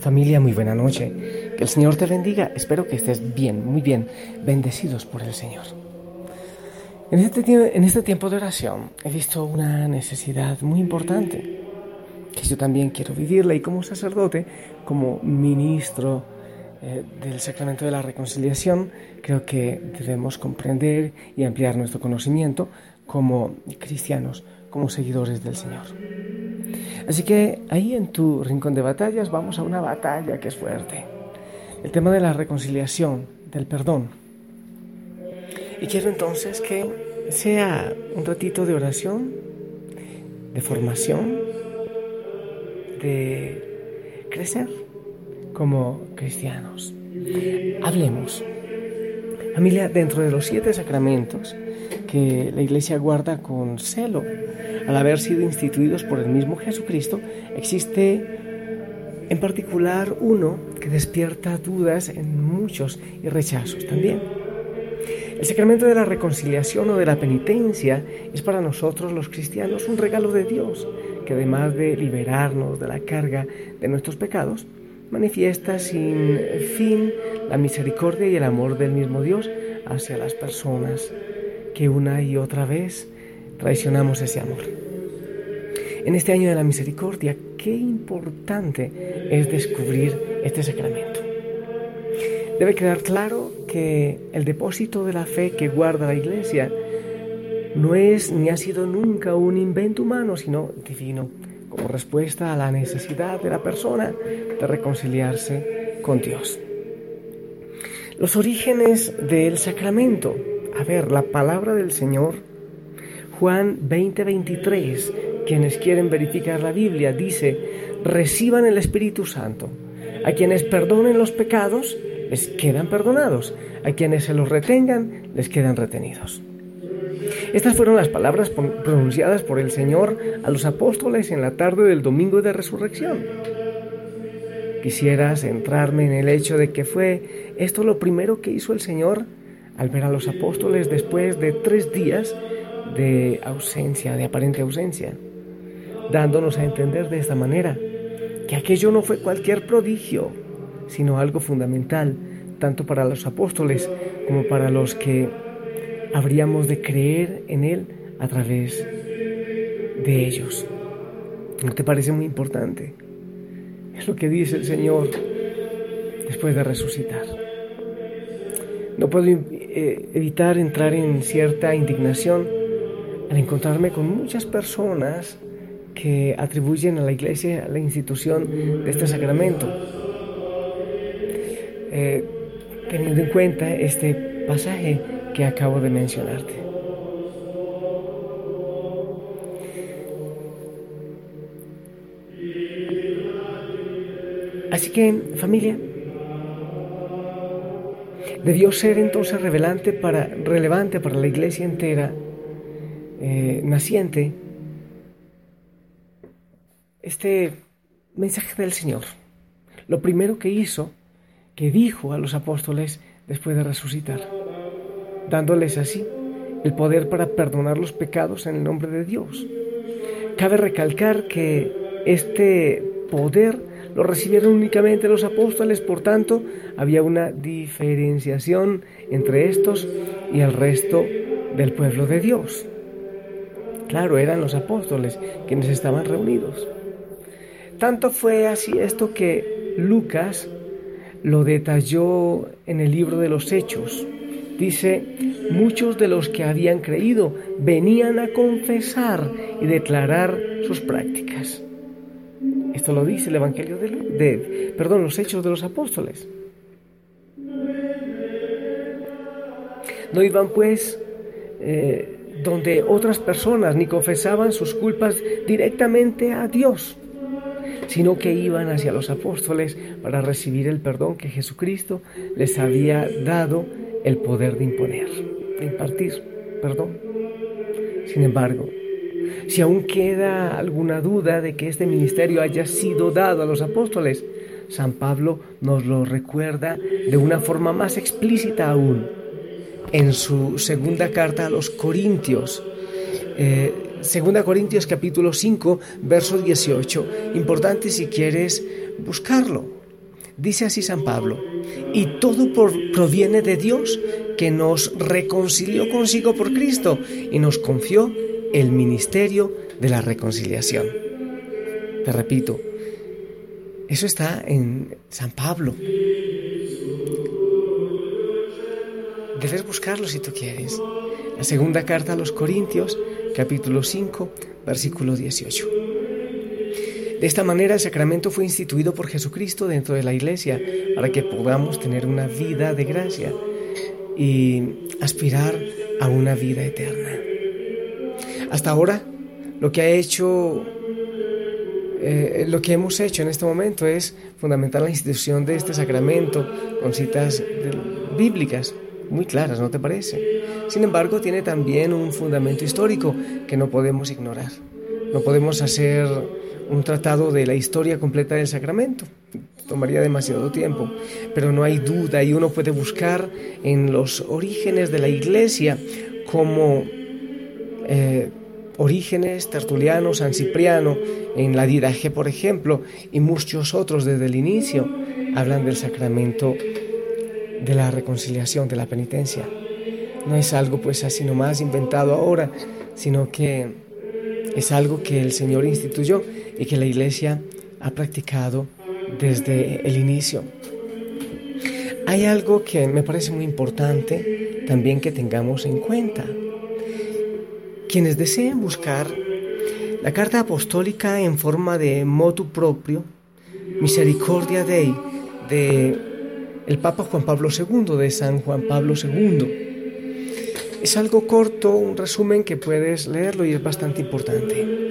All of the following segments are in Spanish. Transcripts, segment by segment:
Familia, muy buena noche. Que el Señor te bendiga. Espero que estés bien, muy bien, bendecidos por el Señor. En este, este tiempo de oración he visto una necesidad muy importante, que yo también quiero vivirla y como sacerdote, como ministro eh, del sacramento de la reconciliación, creo que debemos comprender y ampliar nuestro conocimiento como cristianos, como seguidores del Señor. Así que ahí en tu rincón de batallas vamos a una batalla que es fuerte. El tema de la reconciliación, del perdón. Y quiero entonces que sea un ratito de oración, de formación, de crecer como cristianos. Hablemos. Familia, dentro de los siete sacramentos que la Iglesia guarda con celo, al haber sido instituidos por el mismo Jesucristo, existe en particular uno que despierta dudas en muchos y rechazos también. El sacramento de la reconciliación o de la penitencia es para nosotros los cristianos un regalo de Dios, que además de liberarnos de la carga de nuestros pecados, manifiesta sin fin la misericordia y el amor del mismo Dios hacia las personas que una y otra vez traicionamos ese amor. En este año de la misericordia, qué importante es descubrir este sacramento. Debe quedar claro que el depósito de la fe que guarda la Iglesia no es ni ha sido nunca un invento humano, sino divino, como respuesta a la necesidad de la persona de reconciliarse con Dios. Los orígenes del sacramento. A ver, la palabra del Señor, Juan 20:23, quienes quieren verificar la Biblia, dice, reciban el Espíritu Santo. A quienes perdonen los pecados, les quedan perdonados. A quienes se los retengan, les quedan retenidos. Estas fueron las palabras pronunciadas por el Señor a los apóstoles en la tarde del domingo de resurrección. Quisiera centrarme en el hecho de que fue esto lo primero que hizo el Señor al ver a los apóstoles después de tres días de ausencia, de aparente ausencia, dándonos a entender de esta manera que aquello no fue cualquier prodigio, sino algo fundamental, tanto para los apóstoles como para los que habríamos de creer en Él a través de ellos. ¿No te parece muy importante? Es lo que dice el Señor después de resucitar. No puedo eh, evitar entrar en cierta indignación al encontrarme con muchas personas que atribuyen a la iglesia la institución de este sacramento, eh, teniendo en cuenta este pasaje que acabo de mencionarte. Así que, familia, debió ser entonces relevante para, relevante para la iglesia entera, eh, naciente, este mensaje del Señor. Lo primero que hizo, que dijo a los apóstoles después de resucitar, dándoles así el poder para perdonar los pecados en el nombre de Dios. Cabe recalcar que este poder lo recibieron únicamente los apóstoles, por tanto, había una diferenciación entre estos y el resto del pueblo de Dios. Claro, eran los apóstoles quienes estaban reunidos. Tanto fue así esto que Lucas lo detalló en el libro de los Hechos. Dice, muchos de los que habían creído venían a confesar y declarar sus prácticas. Esto lo dice el Evangelio de, perdón, los Hechos de los Apóstoles. No iban pues eh, donde otras personas ni confesaban sus culpas directamente a Dios, sino que iban hacia los apóstoles para recibir el perdón que Jesucristo les había dado el poder de imponer, de impartir perdón. Sin embargo, si aún queda alguna duda de que este ministerio haya sido dado a los apóstoles, San Pablo nos lo recuerda de una forma más explícita aún en su segunda carta a los Corintios. Eh, segunda Corintios capítulo 5, verso 18. Importante si quieres buscarlo. Dice así San Pablo, y todo proviene de Dios que nos reconcilió consigo por Cristo y nos confió el ministerio de la reconciliación. Te repito, eso está en San Pablo. Debes buscarlo si tú quieres. La segunda carta a los Corintios, capítulo 5, versículo 18. De esta manera el sacramento fue instituido por Jesucristo dentro de la iglesia para que podamos tener una vida de gracia y aspirar a una vida eterna. Hasta ahora, lo que ha hecho eh, lo que hemos hecho en este momento es fundamentar la institución de este sacramento con citas bíblicas muy claras, ¿no te parece? Sin embargo, tiene también un fundamento histórico que no podemos ignorar. No podemos hacer un tratado de la historia completa del sacramento. Tomaría demasiado tiempo, pero no hay duda y uno puede buscar en los orígenes de la iglesia como eh, Orígenes, Tertuliano, San Cipriano, en la Didaje, por ejemplo, y muchos otros desde el inicio hablan del sacramento de la reconciliación, de la penitencia. No es algo pues así nomás inventado ahora, sino que es algo que el Señor instituyó y que la Iglesia ha practicado desde el inicio. Hay algo que me parece muy importante también que tengamos en cuenta. Quienes deseen buscar la carta apostólica en forma de motu propio, Misericordia Dei, de el Papa Juan Pablo II, de San Juan Pablo II. Es algo corto, un resumen que puedes leerlo y es bastante importante,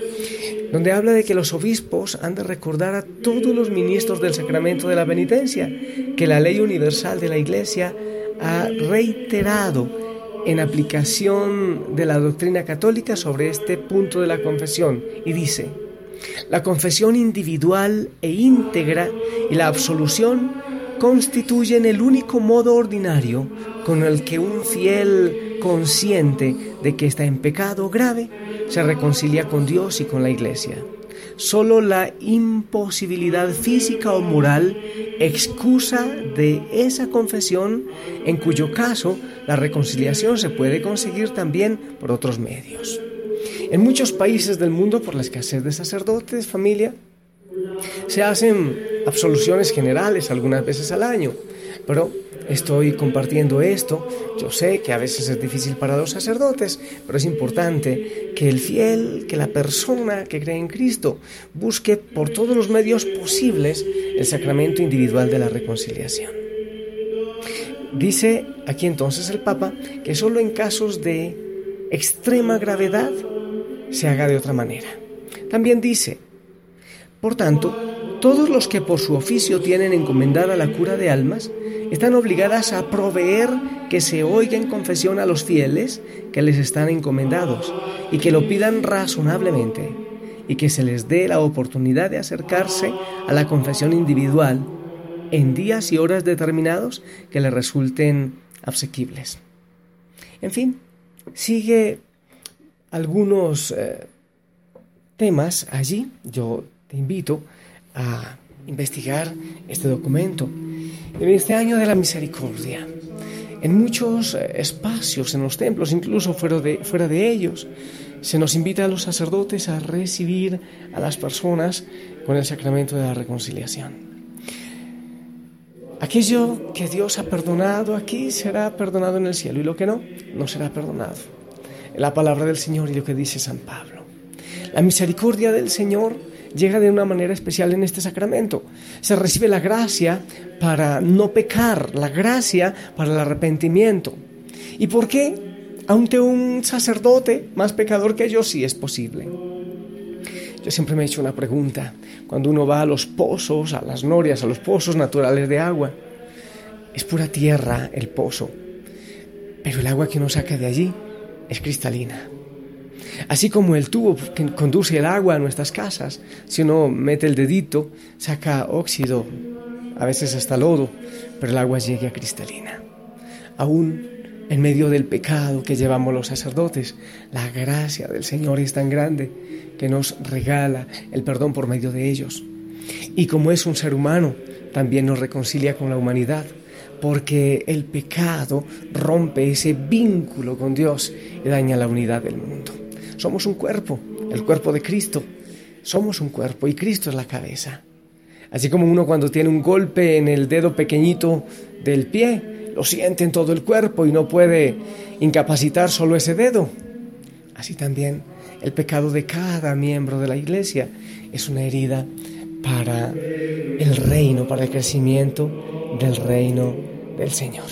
donde habla de que los obispos han de recordar a todos los ministros del sacramento de la penitencia que la ley universal de la Iglesia ha reiterado en aplicación de la doctrina católica sobre este punto de la confesión y dice, la confesión individual e íntegra y la absolución constituyen el único modo ordinario con el que un fiel consciente de que está en pecado grave se reconcilia con Dios y con la Iglesia. Solo la imposibilidad física o moral excusa de esa confesión, en cuyo caso la reconciliación se puede conseguir también por otros medios. En muchos países del mundo, por la escasez de sacerdotes, familia, se hacen absoluciones generales algunas veces al año, pero estoy compartiendo esto. Yo sé que a veces es difícil para los sacerdotes, pero es importante que el fiel, que la persona que cree en Cristo, busque por todos los medios posibles el sacramento individual de la reconciliación. Dice aquí entonces el Papa que solo en casos de extrema gravedad se haga de otra manera. También dice, por tanto, todos los que por su oficio tienen encomendada la cura de almas, están obligadas a proveer que se oiga en confesión a los fieles que les están encomendados y que lo pidan razonablemente y que se les dé la oportunidad de acercarse a la confesión individual en días y horas determinados que les resulten asequibles. En fin, sigue algunos eh, temas allí. Yo te invito a investigar este documento. En este año de la misericordia, en muchos eh, espacios, en los templos, incluso fuera de, fuera de ellos, se nos invita a los sacerdotes a recibir a las personas con el sacramento de la reconciliación. Aquello que Dios ha perdonado aquí será perdonado en el cielo y lo que no, no será perdonado. La palabra del Señor y lo que dice San Pablo. La misericordia del Señor llega de una manera especial en este sacramento. Se recibe la gracia para no pecar, la gracia para el arrepentimiento. ¿Y por qué? Aunque un sacerdote más pecador que yo sí es posible. Yo siempre me he hecho una pregunta. Cuando uno va a los pozos, a las norias, a los pozos naturales de agua, es pura tierra el pozo, pero el agua que uno saca de allí es cristalina. Así como el tubo que conduce el agua a nuestras casas, si uno mete el dedito, saca óxido, a veces hasta lodo, pero el agua llega cristalina. Aún en medio del pecado que llevamos los sacerdotes, la gracia del Señor es tan grande que nos regala el perdón por medio de ellos. Y como es un ser humano, también nos reconcilia con la humanidad, porque el pecado rompe ese vínculo con Dios y daña la unidad del mundo. Somos un cuerpo, el cuerpo de Cristo. Somos un cuerpo y Cristo es la cabeza. Así como uno cuando tiene un golpe en el dedo pequeñito del pie, lo siente en todo el cuerpo y no puede incapacitar solo ese dedo. Así también el pecado de cada miembro de la iglesia es una herida para el reino, para el crecimiento del reino del Señor.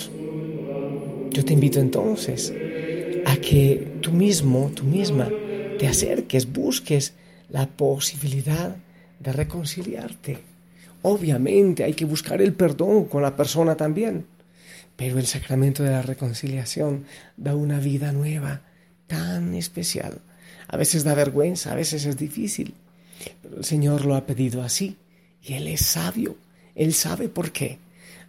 Yo te invito entonces a que tú mismo, tú misma, te acerques, busques la posibilidad de reconciliarte. Obviamente hay que buscar el perdón con la persona también, pero el sacramento de la reconciliación da una vida nueva, tan especial. A veces da vergüenza, a veces es difícil, pero el Señor lo ha pedido así y Él es sabio, Él sabe por qué.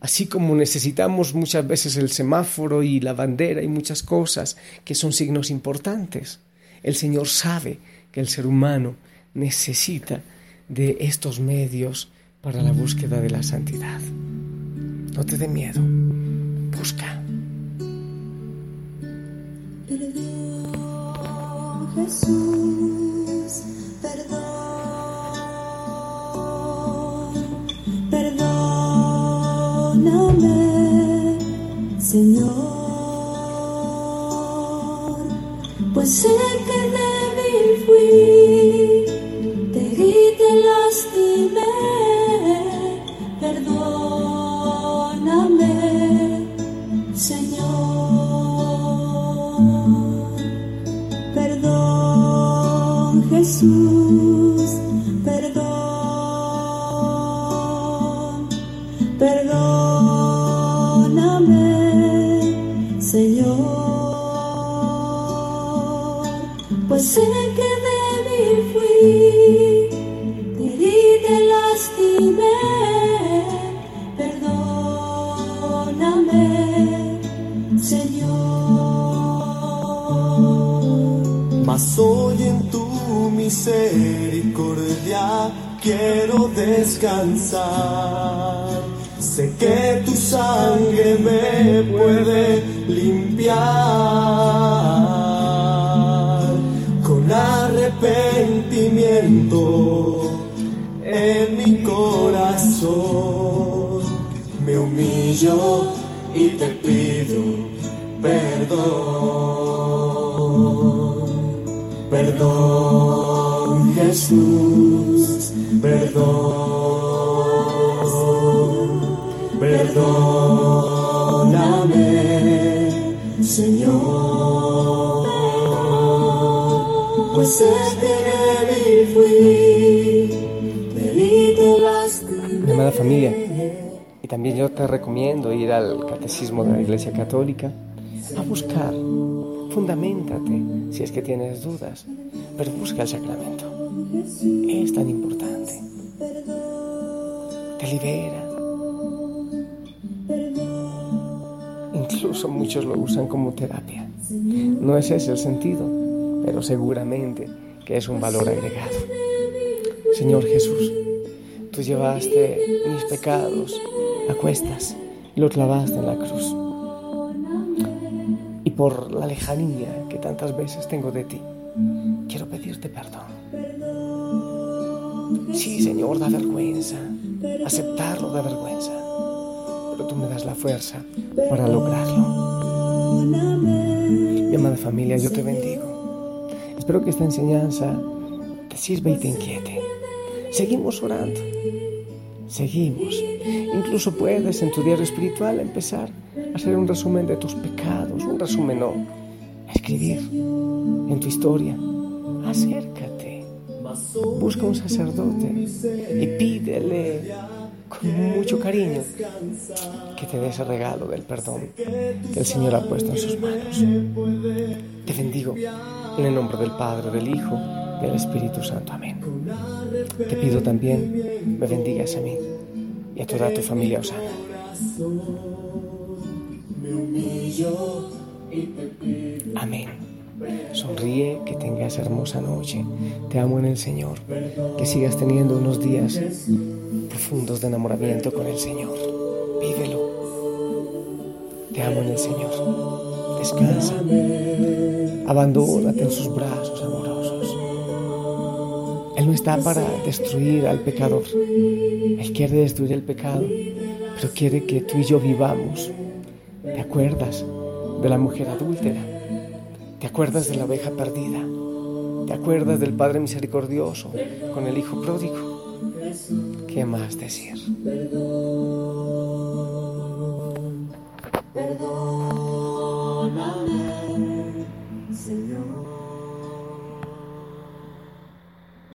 Así como necesitamos muchas veces el semáforo y la bandera y muchas cosas que son signos importantes, el Señor sabe que el ser humano necesita de estos medios para la búsqueda de la santidad. No te dé miedo, busca. Jesús, pues sé que débil pues sé que débil fui, herí, te lastimé, perdóname, Señor. Mas hoy en tu misericordia quiero descansar. Sé que tu sangre me puede limpiar humillo y te pido perdón. Perdón, Jesús, perdón, perdóname, Señor. Pues sé que fui, lastimé. Mi amada familia, y también yo te recomiendo ir al Catecismo de la Iglesia Católica a buscar, fundamentate si es que tienes dudas, pero busca el sacramento. Es tan importante. Te libera. Incluso muchos lo usan como terapia. No es ese el sentido, pero seguramente que es un valor agregado. Señor Jesús, tú llevaste mis pecados a cuestas y los clavaste en la cruz. Y por la lejanía que tantas veces tengo de ti, quiero pedirte perdón. Sí, Señor, da vergüenza. Aceptarlo da vergüenza. Pero tú me das la fuerza para lograrlo. Mi amada familia, yo te bendigo. Espero que esta enseñanza te sirva y te inquiete. Seguimos orando. Seguimos. Incluso puedes en tu diario espiritual empezar a hacer un resumen de tus pecados. Un resumen no. escribir en tu historia. Acércate, busca un sacerdote y pídele con mucho cariño que te dé ese regalo del perdón que el Señor ha puesto en sus manos. Te bendigo en el nombre del Padre, del Hijo del Espíritu Santo. Amén. Te pido también me bendigas a mí y a toda tu familia Osana. Amén. Sonríe, que tengas hermosa noche. Te amo en el Señor. Que sigas teniendo unos días profundos de enamoramiento con el Señor. Vívelo. Te amo en el Señor. Descansa. Abandónate en sus brazos amorosos. Él no está para destruir al pecador. Él quiere destruir el pecado, pero quiere que tú y yo vivamos. ¿Te acuerdas de la mujer adúltera? ¿Te acuerdas de la oveja perdida? ¿Te acuerdas del Padre misericordioso con el Hijo pródigo? ¿Qué más decir? Perdón.